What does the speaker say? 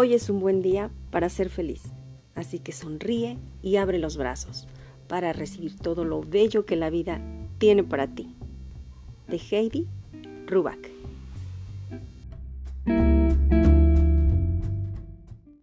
Hoy es un buen día para ser feliz, así que sonríe y abre los brazos para recibir todo lo bello que la vida tiene para ti. De Heidi Rubak.